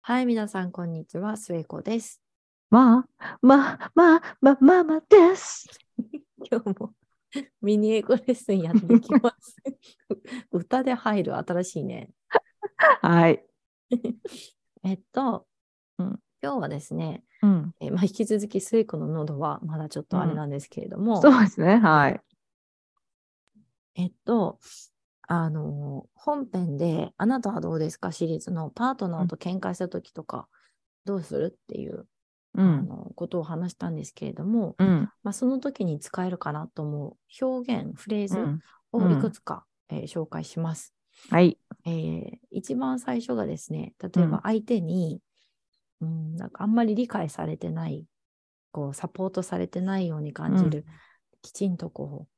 はい、皆さん、こんにちは。末子です。まあ、まあ、まあ、まあ、まあ、まあです。今日もミニ英語レッスンやっていきます。歌で入る新しいね。はい。えっと、うん今日はですね、うん。えまあ、引き続き末子の喉はまだちょっとあれなんですけれども、そうですね。はい。えっと、あのー本編で、あなたはどうですか？シリーズのパートナーと喧嘩した時とか、どうするっていう、うあん。のことを話したんですけれども、うん。まあ、その時に使えるかなと思う表現、フレーズうんをいくつか、えー紹介します。はい。えー一番最初がですね、例えば相手に、うん、なんかあんまり理解されてない、こうサポートされてないように感じる、きちんとこう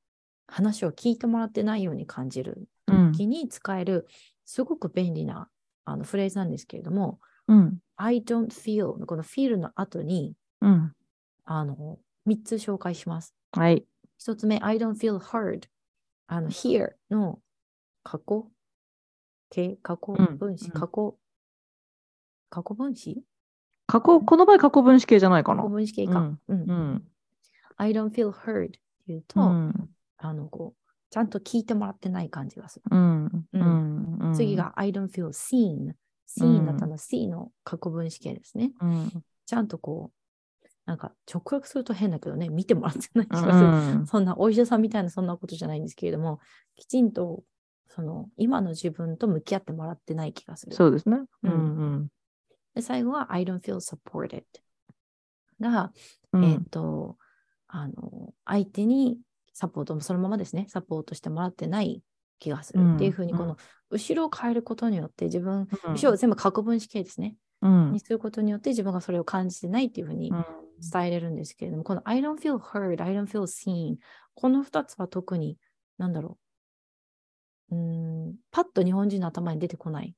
話を聞いてもらってないように感じるうん。時に使える、すごく便利なあのフレーズなんですけれども、うん。I don't feel のこの feel の後にうん。あの3つ紹介します。はい。一つ目、I don't feel heard。あの、here の過去形、過去うん分詞、うん過去、過去分詞？過去、この場合過去分詞形じゃないか過去な。分詞形か。うんうんうん I don't feel heard っていうと、うん。あの、こう、ちゃんと聞いてもらってない感じがする。うん。ううんん。次。が I don't feel seen。seen だったの C の過去分詞形ですね。うん。ちゃんとこう、なんか直訳すると変だけどね、見てもらってない気うがする。ん。そんなお医者さんみたいなそんなことじゃないんですけれども、きちんとその今の自分と向き合ってもらってない気がする。そうですね。ううんん。で最後は I don't feel supported が、うん。えっ、と、あの、相手にサポートもそのままですね、サポートしてもらってない気がする。っていうふうに、うん。この後ろを変えることによって自分、うん。後ろを全部過去分詞形ですね、うん。にすることによって自分がそれを感じてないっていうふうにうん。伝えれるんですけれども、この I don't feel heard, I don't feel seen この2つは特に、なんだろう。うーん、パッと日本人の頭に出てこない。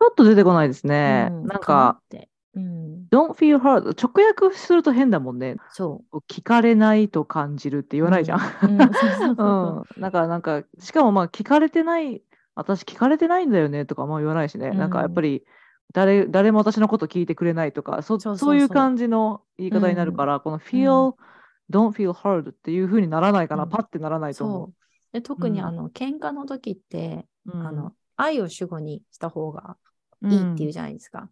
ちょっと出てこないですね。うんなんなか、って。うん、don't feel hard 直訳すると変だもんね。そ聞かれないと感じるって言う。わないじゃん。うん。うんそうそうそうそううん、なんか、しかもまあ、聞かれてない、私聞かれてないんだよねとかも言わないしね、なんかやっぱり、誰、誰も私のこと聞いてくれないとか、そそういう感じの言い方になるから、この feel、don't feel hard っていう風にならないかな、うんパッてならないと思そう。で特にうんあの、喧嘩の時って、う。うんあの、愛を主語にした方がうんいいっていうじゃないですか。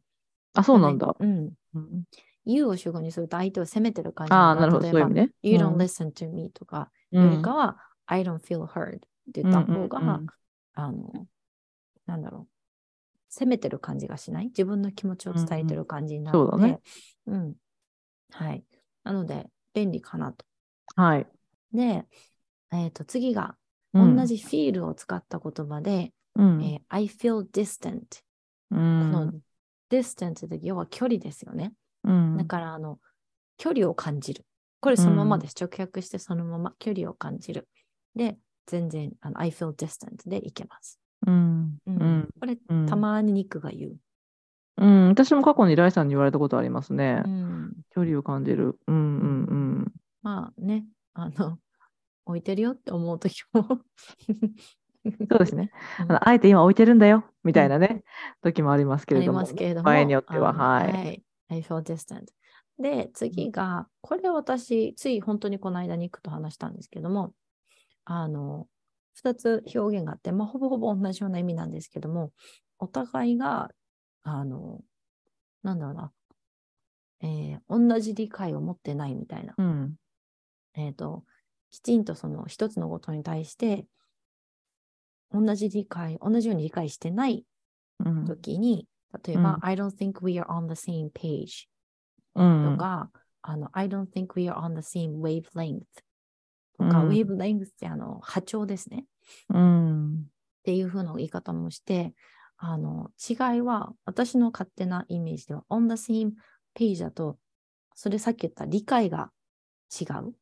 あ、そうなんだ。うん。うん、you を主語にすると相手を責めてる感じああ、なるほど、そういう意味ね。You う don't ん listen to me とか、うんよりかは、I don't feel heard って言った方が、あの、なんだろう、責めてる感じがしない？自分の気持ちを伝えてる感じになるので、そうだねうん。はい。なので、便利かなと。はい。で、えっ、と、次が、うん同じ feel を使った言葉で、うんえー I feel distant。うこのん distant って要は距離ですよね。うんだから、あの、距離を感じる。これそのままです。直訳してそのまま距離を感じる。で、全然、あの I feel distant でいけます。うんううんんこれ、うんたまにニックが言う。うん、私も過去にライさんに言われたことありますねう。ん、距離を感じる。うんうんまあね、あの、置いてるよって思うときも。うん。そうですね。うんあのあえて今置いてるんだよ、みたいなね、時もありますけれども、ますけれども。場合によっては、あのはい。I feel distant. で、次が、これ私、つい本当にこの間ニックと話したんですけども、あの、二つ表現があって、まあ、ほぼほぼ同じような意味なんですけども、お互いが、あの、なんだろうな、えー同じ理解を持ってないみたいな。うん。えっ、と、きちんとその一つのことに対して、同じ理解、同じように理解してないうん。時に、例えば、うん I don't think we are on the same page うんとか、あの、I don't think we are on the same wavelength とか、うん wavelength ってあの波長ですね。うん。っていう風な言い方もして、あの、違いは、私の勝手なイメージでは、on the same page だと、それさっき言った理解が違う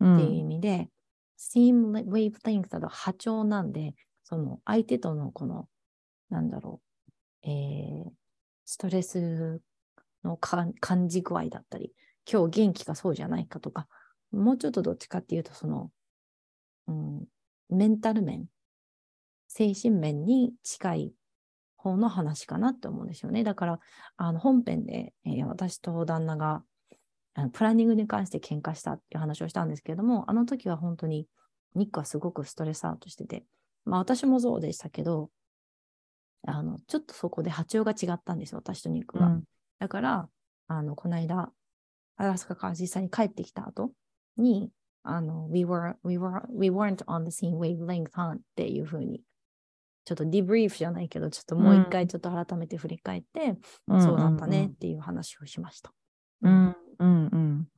うっていう意ん。味で、same wavelength だと波長なんで、その相手とのこの、なんだろう、えー、ストレスの感じ具合だったり、今日元気かそうじゃないかとか、もうちょっとどっちかっていうと、その、うん、メンタル面、精神面に近い方の話かなって思うんですよね。だから、あの本編で、えー私と旦那があのプランニングに関して喧嘩したっていう話をしたんですけれども、あの時は本当にニックはすごくストレスアウトしてて、まあ私もそうでしたけど、あのちょっとそこで波長が違ったんですよ、私とニックが。うんだから、あのこの間、アラスカから実際に帰ってきた後に、あの we, were, we, were, we weren't on the same wavelength huh? っていうふうに、ちょっとディブリーフじゃないけど、ちょっともう一回ちょっと改めて振り返って、そうだったねっていう話をしました。うんうんうん。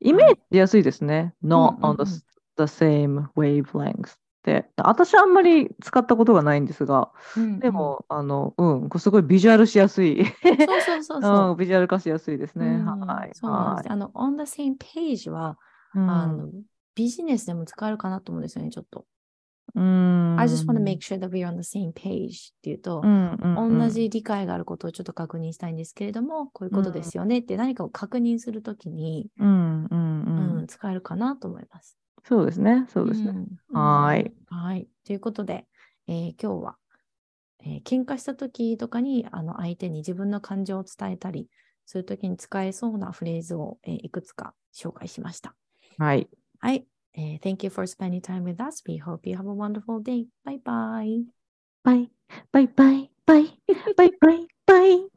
イメージしやすいですね。not うんうん on the, the same wavelength って。私はあんまり使ったことがないんですが、うんでも、あの、うん、すごいビジュアルしやすい。うん、そうそうそうそう。うん、ビジュアル化しやすいですね。うんはい。そうなんです。はあの、on the same page は、い。うんあの、ビジネスでも使えるかなと思うんですよね、ちょっと。うん。I just want to make sure that we're on the same page っていうと、うんうんうん同じ理解があることをちょっと確認したいんですけれども、こういうことですよねって何かを確認するときに、うんうんううんん使えるかなと思います。そうですね。そうですね。うんはーい。はい。ということで、えー今日は、えー喧嘩したときとかにあの相手に自分の感情を伝えたりするときに使えそうなフレーズを、えーいくつか紹介しました。はい。はい。えー Thank you for spending time with us. We hope you have a wonderful day. Bye bye. バイ、バイバイ、バイ、バイバイ、バイ。